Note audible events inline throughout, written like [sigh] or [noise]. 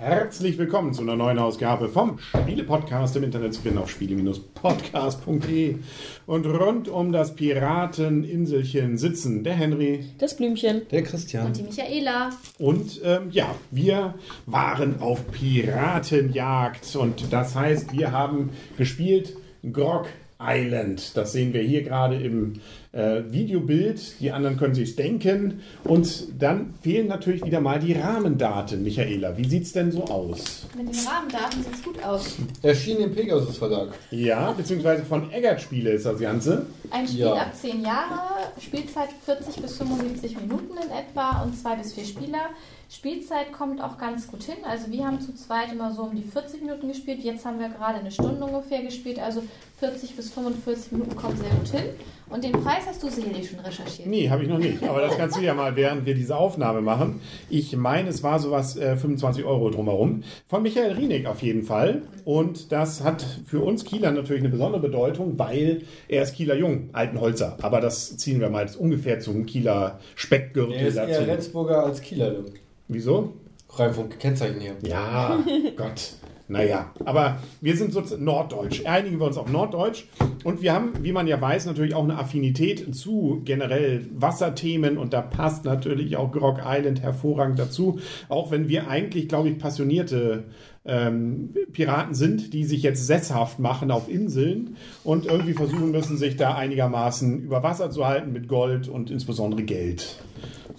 Herzlich willkommen zu einer neuen Ausgabe vom Spiele-Podcast im Internet zu finden auf spiele-podcast.de. Und rund um das Pirateninselchen sitzen der Henry Das Blümchen. Der Christian. Und die Michaela. und ähm, ja, wir waren auf Piratenjagd und das heißt, wir haben gespielt Grog Island. Das sehen wir hier gerade im äh, Videobild. Die anderen können sich denken. Und dann fehlen natürlich wieder mal die Rahmendaten. Michaela, wie sieht es denn so aus? Mit den Rahmendaten sieht es gut aus. Erschien im Pegasus Verlag. Ja, beziehungsweise von Eggert Spiele ist das Ganze. Ein Spiel Ja. ab 10 Jahre, Spielzeit 40 bis 75 Minuten in etwa und zwei bis vier Spieler. Spielzeit kommt auch ganz gut hin. Also wir haben zu zweit immer so um die 40 Minuten gespielt. Jetzt haben wir gerade eine Stunde ungefähr gespielt. Also 40 bis 45 Minuten kommt sehr gut hin. Und den Preis hast du sicherlich schon recherchiert. Nee, habe ich noch nicht. Aber das kannst du ja mal, während wir diese Aufnahme machen. Ich meine, es war sowas äh, 25 Euro drumherum. Von Michael Rienig auf jeden Fall. Und das hat für uns Kieler natürlich eine besondere Bedeutung, weil er ist Kieler Jung, alten Holzer. Aber das ziehen wir mal jetzt ungefähr zum Kieler Speckgürtel Er ist eher dazu. Rendsburger als Kieler. du. Wieso? Rein vom Kennzeichen her. Ja, [laughs] Gott. Naja, aber wir sind so norddeutsch. Einigen wir uns auf norddeutsch. Und wir haben, wie man ja weiß, natürlich auch eine Affinität zu generell Wasserthemen. Und da passt natürlich auch Grog Island hervorragend dazu. Auch wenn wir eigentlich, glaube ich, passionierte ähm, Piraten sind, die sich jetzt sesshaft machen auf Inseln und irgendwie versuchen müssen, sich da einigermaßen über Wasser zu halten mit Gold und insbesondere Geld.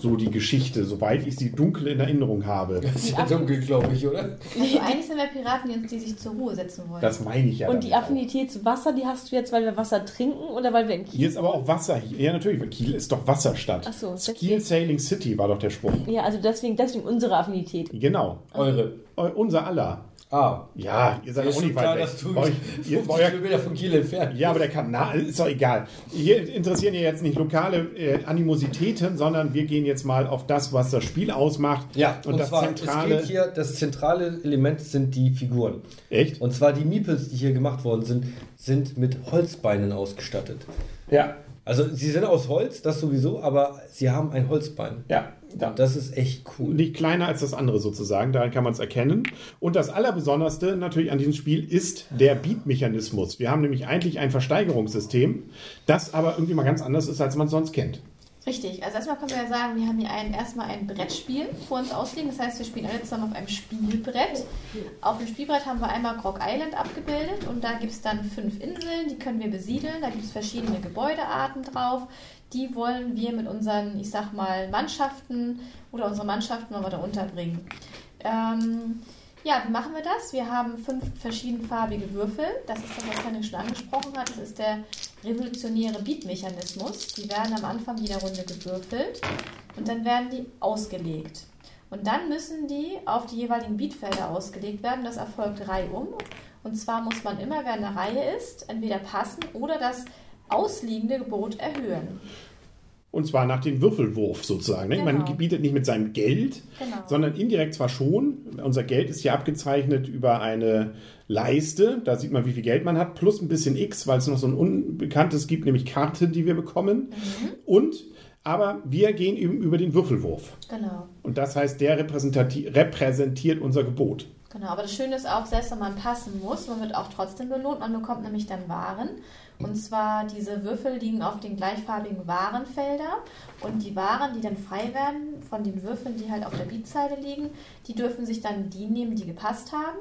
So die Geschichte, soweit ich sie dunkel in Erinnerung habe. Das ist ja dunkel, glaube ich, oder? Also eigentlich sind wir Piraten, die, uns- die sich zur Ruhe setzen wollen. Das meine ich ja. Und die auch. Affinität zu Wasser, die hast du jetzt, weil wir Wasser trinken oder weil wir in Kiel Hier ist aber auch Wasser. hier. Ja, natürlich, weil Kiel ist doch Wasserstadt. Ach so, Kiel Sailing City war doch der Spruch. Ja, also deswegen, deswegen unsere Affinität. Genau. Eure. Eu- Unser aller. Ah. Ja, ihr seid schon nicht weit weg. dass du euch, ihr, 50 bei euer, Kilometer von Kiel entfernt ja, aber der Kanal ist doch egal. Hier interessieren ja jetzt nicht lokale äh, Animositäten, sondern wir gehen jetzt mal auf das, was das Spiel ausmacht. Ja, und, und, das zwar, zentrale. es geht hier, das zentrale Element sind die Figuren. Echt? Und zwar die Meeples, die hier gemacht worden sind, sind mit Holzbeinen ausgestattet. Ja. Also sie sind aus Holz, das sowieso, aber sie haben ein Holzbein. Ja. Und das ist echt cool. nicht kleiner als das andere sozusagen, daran kann man es erkennen. Und das Allerbesonderste natürlich an diesem Spiel ist der Beat-Mechanismus. Wir haben nämlich eigentlich ein Versteigerungssystem, das aber irgendwie mal ganz anders ist, als man es sonst kennt. Richtig, also erstmal können wir ja sagen, wir haben hier ein, erstmal ein Brettspiel vor uns ausliegen. Das heißt, wir spielen alle zusammen auf einem Spielbrett. Auf dem Spielbrett haben wir einmal Grog Island abgebildet und da gibt es dann fünf Inseln, die können wir besiedeln. Da gibt es verschiedene Gebäudearten drauf. Die wollen wir mit unseren, ich sag mal, Mannschaften oder unsere Mannschaften wollen wir da unterbringen. Ähm, ja, wie machen wir das? Wir haben fünf verschiedenfarbige Würfel. Das ist das, was Henrik schon angesprochen hat. Das ist der revolutionäre Beat-Mechanismus. Die werden am Anfang jeder Runde gewürfelt und dann werden die ausgelegt. Und dann müssen die auf die jeweiligen Beatfelder ausgelegt werden. Das erfolgt reihum. Und zwar muss man immer, wer in der Reihe ist, entweder passen oder das ausliegende Gebot erhöhen. Und zwar nach dem Würfelwurf sozusagen. ne? Man Genau. bietet nicht mit seinem Geld, Genau. sondern indirekt zwar schon. Unser Geld ist hier abgezeichnet über eine Leiste. Da sieht man, wie viel Geld man hat, plus ein bisschen X, weil es noch so ein Unbekanntes gibt, nämlich Karten, die wir bekommen. Und, aber wir gehen eben über den Würfelwurf. Genau. Und das heißt, der repräsentiert unser Gebot. Genau, aber das Schöne ist auch, selbst wenn man passen muss, man wird auch trotzdem belohnt. Man bekommt nämlich dann Waren. Und zwar diese Würfel liegen auf den gleichfarbigen Warenfelder. Und die Waren, die dann frei werden von den Würfeln, die halt auf der Beatseite liegen, die dürfen sich dann die nehmen, die gepasst haben.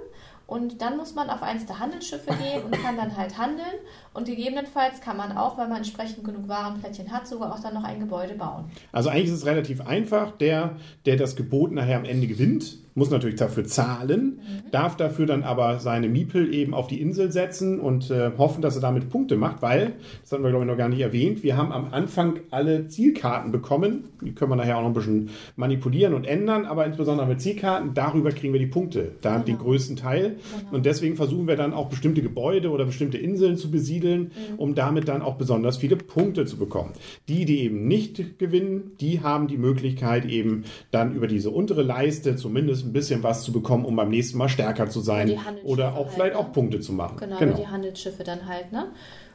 Und dann muss man auf eins der Handelsschiffe gehen und kann dann halt handeln. Und gegebenenfalls kann man auch, wenn man entsprechend genug Warenplättchen hat, sogar auch dann noch ein Gebäude bauen. Also eigentlich ist es relativ einfach. Der, der das Gebot nachher am Ende gewinnt, muss natürlich dafür zahlen, darf dafür dann aber seine Miepel eben auf die Insel setzen und äh, hoffen, dass er damit Punkte macht, weil, das hatten wir glaube ich noch gar nicht erwähnt, wir haben am Anfang alle Zielkarten bekommen. Die können wir nachher auch noch ein bisschen manipulieren und ändern, aber insbesondere mit Zielkarten, darüber kriegen wir die Punkte. Da den größten Teil. Und deswegen versuchen wir dann auch bestimmte Gebäude oder bestimmte Inseln zu besiedeln, um damit dann auch besonders viele Punkte zu bekommen. Die, die eben nicht gewinnen, die haben die Möglichkeit eben dann über diese untere Leiste zumindest ein bisschen was zu bekommen, um beim nächsten Mal stärker zu sein oder auch halt, vielleicht ne? auch Punkte zu machen. Genau, über die Handelsschiffe dann halt, ne?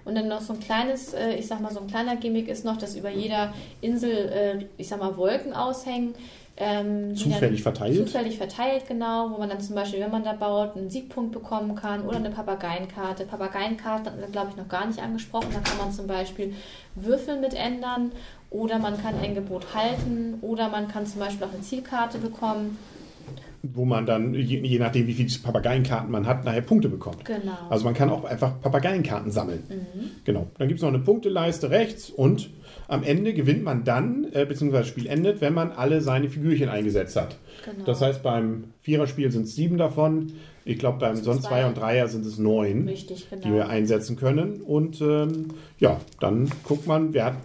Und dann noch so ein kleines, äh, ich sag mal, so ein kleiner Gimmick ist noch, dass über jeder Insel, äh, ich sag mal, Wolken aushängen. Ähm, Zufällig verteilt? Zufällig verteilt, genau, wo man dann zum Beispiel, wenn man da baut, einen Siegpunkt bekommen kann oder eine Papageienkarte. Papageienkarte hatten wir, glaube ich, noch gar nicht angesprochen. Da kann man zum Beispiel Würfel mit ändern oder man kann ein Gebot halten oder man kann zum Beispiel auch eine Zielkarte bekommen. Wo man dann, je, je nachdem, wie viele Papageienkarten man hat, nachher Punkte bekommt. Genau. Also man kann auch einfach Papageienkarten sammeln. Genau. Dann gibt es noch eine Punkteleiste rechts und am Ende gewinnt man dann, äh, beziehungsweise das Spiel endet, wenn man alle seine Figürchen eingesetzt hat. Genau. Das heißt, beim Viererspiel sind es sieben davon. Ich glaube, beim sonst zwei. Zweier und Dreier sind es neun, Richtig, genau. die wir einsetzen können. Und ähm, ja, dann guckt man, wer hat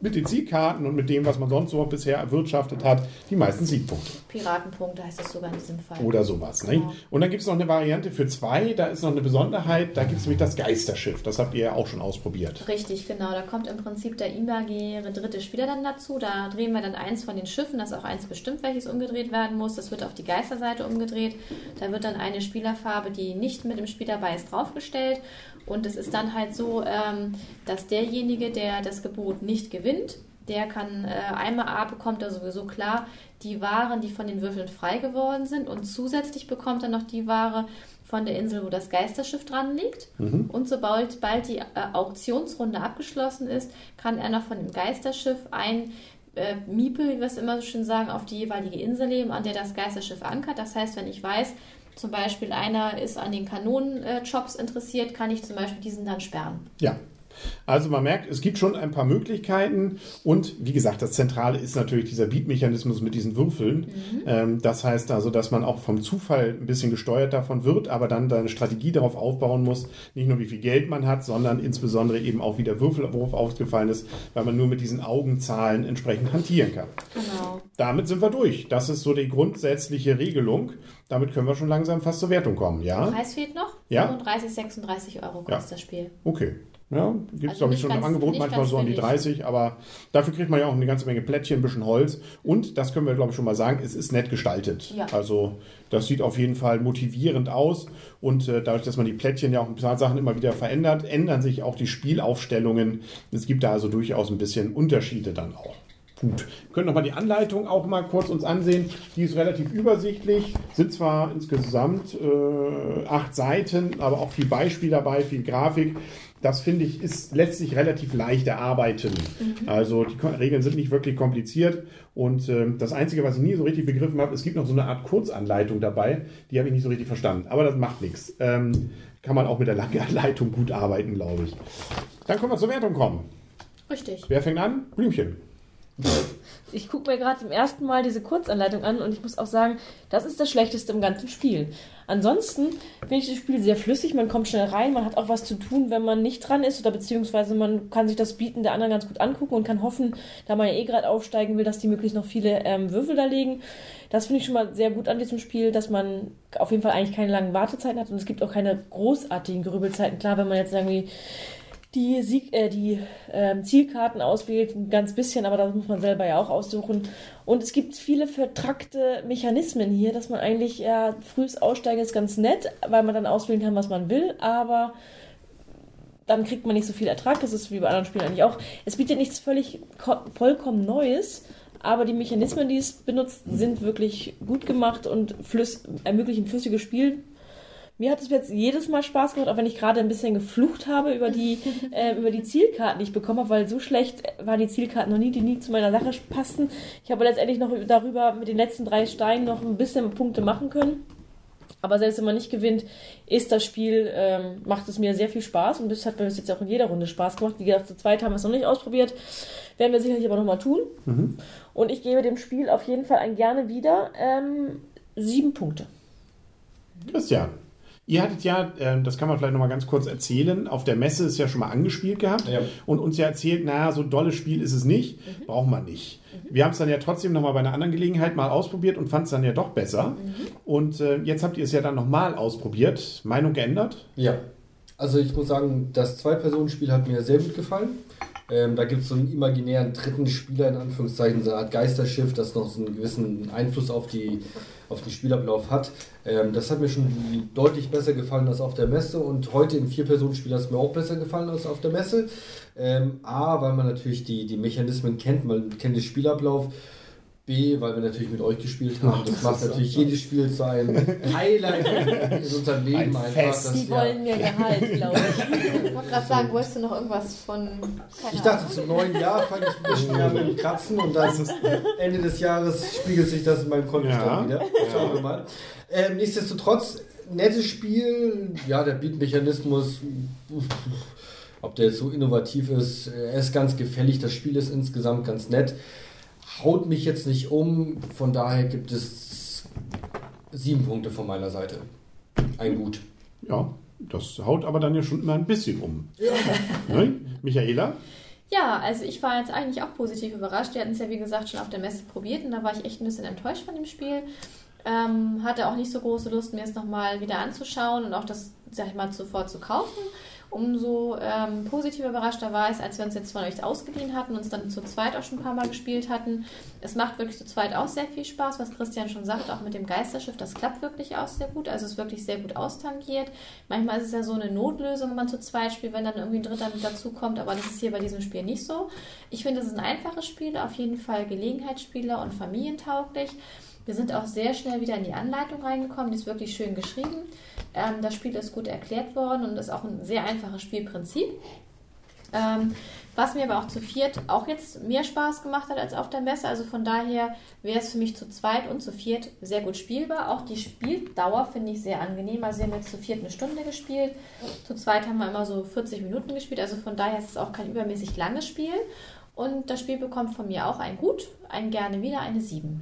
mit den Siegkarten und mit dem, was man sonst so bisher erwirtschaftet hat, die meisten Siegpunkte. Piratenpunkte heißt das sogar in diesem Fall. Oder sowas. Ne? Genau. Und dann gibt es noch eine Variante für zwei, da ist noch eine Besonderheit, da gibt es nämlich das Geisterschiff. Das habt ihr ja auch schon ausprobiert. Richtig, genau. Da kommt im Prinzip der imaginäre dritte Spieler dann dazu. Da drehen wir dann eins von den Schiffen, das ist auch eins bestimmt, welches umgedreht werden muss. Das wird auf die Geisterseite umgedreht. Da wird dann eine Spielerfarbe, die nicht mit im Spiel dabei ist, draufgestellt. Und es ist dann halt so, ähm, dass derjenige, der das Gebot nicht gewinnt, der kann äh, einmal A bekommt er sowieso klar die Waren, die von den Würfeln frei geworden sind und zusätzlich bekommt er noch die Ware von der Insel, wo das Geisterschiff dran liegt. Und sobald bald die äh, Auktionsrunde abgeschlossen ist, kann er noch von dem Geisterschiff ein äh, Miepel, wie wir es immer so schön sagen, auf die jeweilige Insel leben, an der das Geisterschiff ankert. Das heißt, wenn ich weiß, zum Beispiel einer ist an den Kanonenjobs interessiert, kann ich zum Beispiel diesen dann sperren. Ja. Also man merkt, es gibt schon ein paar Möglichkeiten und wie gesagt, das Zentrale ist natürlich dieser Beat-Mechanismus mit diesen Würfeln. Ähm, das heißt also, dass man auch vom Zufall ein bisschen gesteuert davon wird, aber dann seine Strategie darauf aufbauen muss, nicht nur wie viel Geld man hat, sondern insbesondere eben auch wie der Würfelwurf aufgefallen ist, weil man nur mit diesen Augenzahlen entsprechend hantieren kann. Genau. Damit sind wir durch. Das ist so die grundsätzliche Regelung. Damit können wir schon langsam fast zur Wertung kommen, ja? Preis fehlt noch. Ja. 35, 36 Euro kostet Ja. das Spiel. Okay. Ja, gibt es, Also glaube ich, schon im ganz- Angebot, manchmal so an die billig. 30, aber dafür kriegt man ja auch eine ganze Menge Plättchen, ein bisschen Holz. Und das können wir, glaube ich, schon mal sagen, es ist nett gestaltet. Ja. Also das sieht auf jeden Fall motivierend aus. Und äh, dadurch, dass man die Plättchen ja auch ein paar Sachen immer wieder verändert, ändern sich auch die Spielaufstellungen. Es gibt da also durchaus ein bisschen Unterschiede dann auch. Gut, wir können nochmal die Anleitung auch mal kurz uns ansehen. Die ist relativ übersichtlich, sind zwar insgesamt äh, acht Seiten, aber auch viel Beispiel dabei, viel Grafik. Das finde ich, ist, lässt sich relativ leicht erarbeiten. Also die Regeln sind nicht wirklich kompliziert. Und ähm, das Einzige, was ich nie so richtig begriffen habe, es gibt noch so eine Art Kurzanleitung dabei. Die habe ich nicht so richtig verstanden. Aber das macht nichts. Ähm, kann man auch mit der langen Anleitung gut arbeiten, glaube ich. Dann können wir zur Wertung kommen. Richtig. Wer fängt an? Blümchen. Ich gucke mir gerade zum ersten Mal diese Kurzanleitung an und ich muss auch sagen, das ist das Schlechteste im ganzen Spiel. Ansonsten finde ich das Spiel sehr flüssig, man kommt schnell rein, man hat auch was zu tun, wenn man nicht dran ist oder beziehungsweise man kann sich das Bieten der anderen ganz gut angucken und kann hoffen, da man ja eh gerade aufsteigen will, dass die möglichst noch viele ähm, Würfel da legen. Das finde ich schon mal sehr gut an diesem Spiel, dass man auf jeden Fall eigentlich keine langen Wartezeiten hat und es gibt auch keine großartigen Gerübelzeiten. Klar, wenn man jetzt irgendwie die, Sieg, äh, die ähm, Zielkarten auswählt, ein ganz bisschen, aber das muss man selber ja auch aussuchen. Und es gibt viele vertrackte Mechanismen hier, dass man eigentlich, ja, frühes Aussteigen ist ganz nett, weil man dann auswählen kann, was man will, aber dann kriegt man nicht so viel Ertrag. Das ist wie bei anderen Spielen eigentlich auch. Es bietet nichts völlig ko- vollkommen Neues, aber die Mechanismen, die es benutzt, sind wirklich gut gemacht und flüss ermöglichen flüssiges Spiel. Mir hat es jetzt jedes Mal Spaß gemacht, auch wenn ich gerade ein bisschen geflucht habe über die, [laughs] äh, über die Zielkarten, die ich bekommen habe, weil so schlecht waren die Zielkarten noch nie, die nie zu meiner Sache passten. Ich habe letztendlich noch darüber mit den letzten drei Steinen noch ein bisschen Punkte machen können. Aber selbst wenn man nicht gewinnt, ist das Spiel, ähm, macht es mir sehr viel Spaß und das hat mir bis jetzt auch in jeder Runde Spaß gemacht. Wie gesagt, zu zweit haben wir es noch nicht ausprobiert. Werden wir sicherlich aber nochmal tun. Und ich gebe dem Spiel auf jeden Fall ein gerne wieder ähm, sieben Punkte. Christian. Ihr hattet ja, äh, das kann man vielleicht nochmal ganz kurz erzählen, auf der Messe ist ja schon mal angespielt gehabt Ja. und uns ja erzählt, naja, so ein dolles Spiel ist es nicht, braucht man nicht. Wir haben es dann ja trotzdem nochmal bei einer anderen Gelegenheit mal ausprobiert und fand es dann ja doch besser. Und äh, jetzt habt ihr es ja dann nochmal ausprobiert. Meinung geändert? Ja, also ich muss sagen, das Zwei-Personen-Spiel hat mir sehr gut gefallen. Ähm, da gibt es so einen imaginären dritten Spieler, in Anführungszeichen, so eine Art Geisterschiff, das noch so einen gewissen Einfluss auf, die, auf den Spielablauf hat. Ähm, das hat mir schon deutlich besser gefallen als auf der Messe und heute im Vier-Personen-Spiel hat es mir auch besser gefallen als auf der Messe. Ähm, A, weil man natürlich die, die Mechanismen kennt, man kennt den Spielablauf. B, weil wir natürlich mit euch gespielt haben. Das, das macht natürlich so. jedes Spiel zu [laughs] einem Highlight in unserem Leben Ein einfach. Fest. dass Die wir- wollen mir Gehalt, [laughs] glaube ich. Ich wollte gerade sagen, wolltest du noch irgendwas von. Keine Ich dachte, Ahnung. zum neuen Jahr fange ich ein bisschen mehr mit dem Kratzen und dann Ende des Jahres spiegelt sich das in meinem Kontostand Ja. wieder. Schauen wir mal. Ähm, nichtsdestotrotz, nettes Spiel. Ja, der Beat-Mechanismus, ob der jetzt so innovativ ist, er ist ganz gefällig. Das Spiel ist insgesamt ganz nett. Haut mich jetzt nicht um. Von daher gibt es sieben Punkte von meiner Seite. Ein Gut. Ja, das haut aber dann ja schon immer ein bisschen um. [laughs] Ne? Michaela? Ja, also ich war jetzt eigentlich auch positiv überrascht. Wir hatten es ja, wie gesagt, schon auf der Messe probiert und da war ich echt ein bisschen enttäuscht von dem Spiel. Ähm, hatte auch nicht so große Lust, mir es nochmal wieder anzuschauen und auch das, sag ich mal, sofort zu kaufen. Umso ähm, positiver überraschter war es, als wir uns jetzt von euch ausgeliehen hatten und uns dann zu zweit auch schon ein paar Mal gespielt hatten. Es macht wirklich zu zweit auch sehr viel Spaß, was Christian schon sagt, auch mit dem Geisterschiff, das klappt wirklich auch sehr gut. Also es ist wirklich sehr gut austangiert. Manchmal ist es ja so eine Notlösung, wenn man zu zweit spielt, wenn dann irgendwie ein Dritter mit dazukommt, aber das ist hier bei diesem Spiel nicht so. Ich finde, es ist ein einfaches Spiel, auf jeden Fall Gelegenheitsspieler und familientauglich. Wir sind auch sehr schnell wieder in die Anleitung reingekommen, die ist wirklich schön geschrieben. Ähm, das Spiel ist gut erklärt worden und ist auch ein sehr einfaches Spielprinzip. Ähm, was mir aber auch zu viert auch jetzt mehr Spaß gemacht hat als auf der Messe. Also von daher wäre es für mich zu zweit und zu viert sehr gut spielbar. Auch die Spieldauer finde ich sehr angenehm. Also wir haben jetzt zu viert eine Stunde gespielt. Zu zweit haben wir immer so 40 Minuten gespielt. Also von daher ist es auch kein übermäßig langes Spiel. Und das Spiel bekommt von mir auch ein Gut, ein gerne wieder, eine 7.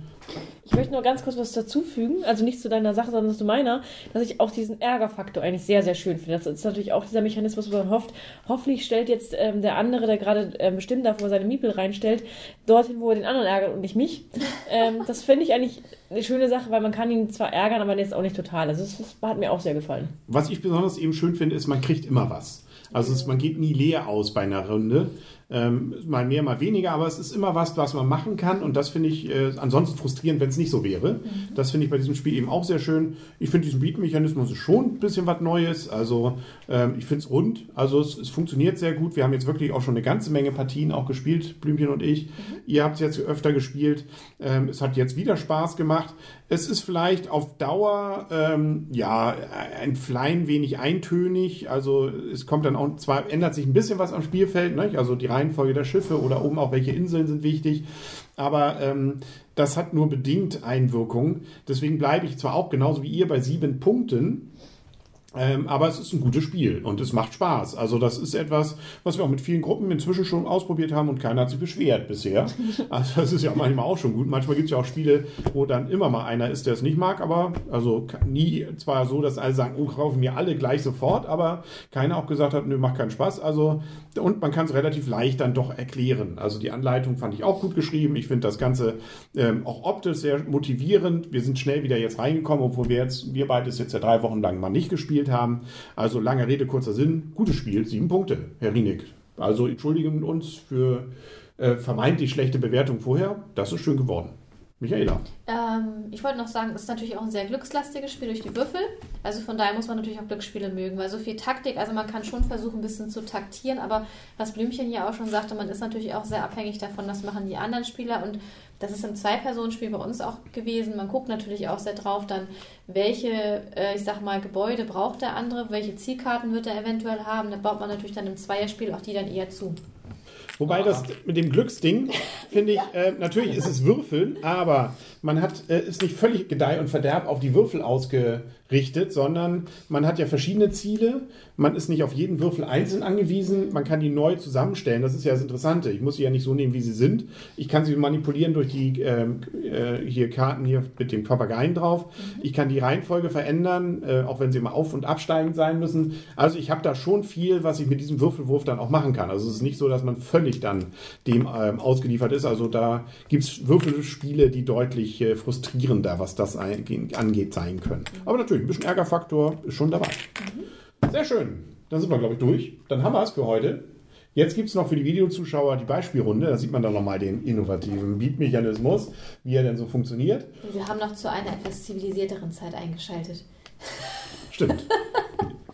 Ich möchte nur ganz kurz was dazufügen, also nicht zu deiner Sache, sondern zu meiner, dass ich auch diesen Ärgerfaktor eigentlich sehr, sehr schön finde. Das ist natürlich auch dieser Mechanismus, wo man hofft, hoffentlich stellt jetzt ähm, der andere, der gerade ähm, wo er seine Miepel reinstellt, dorthin, wo er den anderen ärgert und nicht mich. [laughs] ähm, das finde ich eigentlich eine schöne Sache, weil man kann ihn zwar ärgern, aber jetzt auch nicht total. Also das, das hat mir auch sehr gefallen. Was ich besonders eben schön finde, ist, man kriegt immer was. Also es, man geht nie leer aus bei einer Runde. Ähm, mal mehr, mal weniger, aber es ist immer was, was man machen kann und das finde ich äh, ansonsten frustrierend, wenn es nicht so wäre. Das finde ich bei diesem Spiel eben auch sehr schön. Ich finde diesen Beat-Mechanismus schon ein bisschen was Neues. Also ähm, ich finde es rund. Also es, es funktioniert sehr gut. Wir haben jetzt wirklich auch schon eine ganze Menge Partien auch gespielt, Blümchen und ich. Ihr habt es jetzt öfter gespielt. Ähm, es hat jetzt wieder Spaß gemacht. Es ist vielleicht auf Dauer ähm, ja ein klein wenig eintönig. Also es kommt dann auch zwar ändert sich ein bisschen was am Spielfeld, ne? also die Reihenfolge der Schiffe oder oben auch welche Inseln sind wichtig. Aber ähm, das hat nur bedingt Einwirkung. Deswegen bleibe ich zwar auch genauso wie ihr bei sieben Punkten. Ähm, aber es ist ein gutes Spiel und es macht Spaß. Also das ist etwas, was wir auch mit vielen Gruppen inzwischen schon ausprobiert haben und keiner hat sich beschwert bisher. [laughs] Also das ist ja manchmal auch schon gut. Manchmal gibt es ja auch Spiele, wo dann immer mal einer ist, der es nicht mag, aber also nie zwar so, dass alle sagen, oh, kaufen mir alle gleich sofort, aber keiner auch gesagt hat, nö, macht keinen Spaß. Also und man kann es relativ leicht dann doch erklären. Also die Anleitung fand ich auch gut geschrieben. Ich finde das Ganze ähm, auch optisch sehr motivierend. Wir sind schnell wieder jetzt reingekommen, obwohl wir jetzt, wir beide es jetzt ja drei Wochen lang mal nicht gespielt haben. Also lange Rede, kurzer Sinn, gutes Spiel, sieben Punkte, Herr Rienig. Also entschuldigen uns für äh, vermeintlich schlechte Bewertung vorher. Das ist schön geworden. Michaela. Ähm, ich wollte noch sagen, es ist natürlich auch ein sehr glückslastiges Spiel durch die Würfel. Also von daher muss man natürlich auch Glücksspiele mögen, weil so viel Taktik, also man kann schon versuchen, ein bisschen zu taktieren, aber was Blümchen ja auch schon sagte, man ist natürlich auch sehr abhängig davon, was machen die anderen Spieler und das ist im Zwei-Personen-Spiel bei uns auch gewesen. Man guckt natürlich auch sehr drauf dann, welche, äh, ich sag mal, Gebäude braucht der andere, welche Zielkarten wird er eventuell haben. Da baut man natürlich dann im Zweierspiel auch die dann eher zu. Wobei das mit dem Glücksding, finde ich, [laughs] äh, natürlich ist es Würfeln, aber man hat, äh, ist nicht völlig Gedeih und Verderb auf die Würfel ausgerichtet, richtet, sondern man hat ja verschiedene Ziele. Man ist nicht auf jeden Würfel einzeln angewiesen. Man kann die neu zusammenstellen. Das ist ja das Interessante. Ich muss sie ja nicht so nehmen, wie sie sind. Ich kann sie manipulieren durch die ähm, äh, hier Karten hier mit dem Papageien drauf. Ich kann die Reihenfolge verändern, äh, auch wenn sie immer auf- und absteigend sein müssen. Also ich habe da schon viel, was ich mit diesem Würfelwurf dann auch machen kann. Also es ist nicht so, dass man völlig dann dem ähm, ausgeliefert ist. Also da gibt es Würfelspiele, die deutlich äh, frustrierender, was das angeht, sein können. Aber natürlich, ein bisschen Ärgerfaktor ist schon dabei. Sehr schön. Dann sind wir, glaube ich, durch. Dann haben wir es für heute. Jetzt gibt es noch für die Videozuschauer die Beispielrunde. Da sieht man dann nochmal den innovativen Beat-Mechanismus, wie er denn so funktioniert. Und wir haben noch zu einer etwas zivilisierteren Zeit eingeschaltet. Stimmt.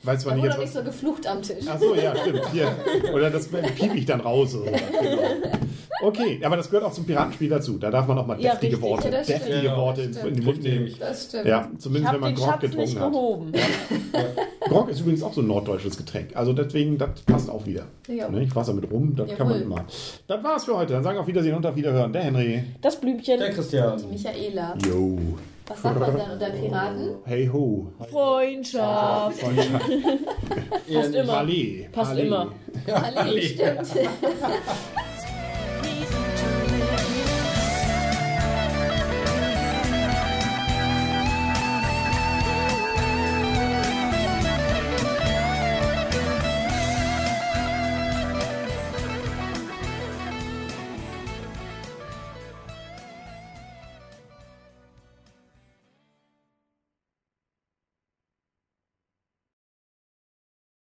Weiß zwar Da nicht jetzt noch nicht so geflucht am Tisch. Ach so, ja, stimmt. Hier. Oder das piep ich dann raus. Oder [laughs] genau. Okay, aber das gehört auch zum Piratenspiel dazu. Da darf man auch mal Ja, deftige richtig, Worte, deftige Ja, Worte in, den Mund nehmen. Das stimmt. Ja, Ich zumindest wenn man Grog Schatz nicht getrunken hat. gehoben. Grog ist übrigens auch so ein norddeutsches Getränk. Also deswegen, das passt auch wieder. Ja. Ne? Wasser mit rum, das kann man Jawohl. immer. Das war's für heute. Dann sagen wir auf Wiedersehen und auf Wiederhören. Der Henry. Das Blümchen. Der Christian. Die Michaela. Yo. Was sagt man dann unter Piraten? [laughs] Hey ho. Freundschaft. Freundschaft. Passt immer. Palais. Passt Palais. immer. Alle, stimmt. [laughs]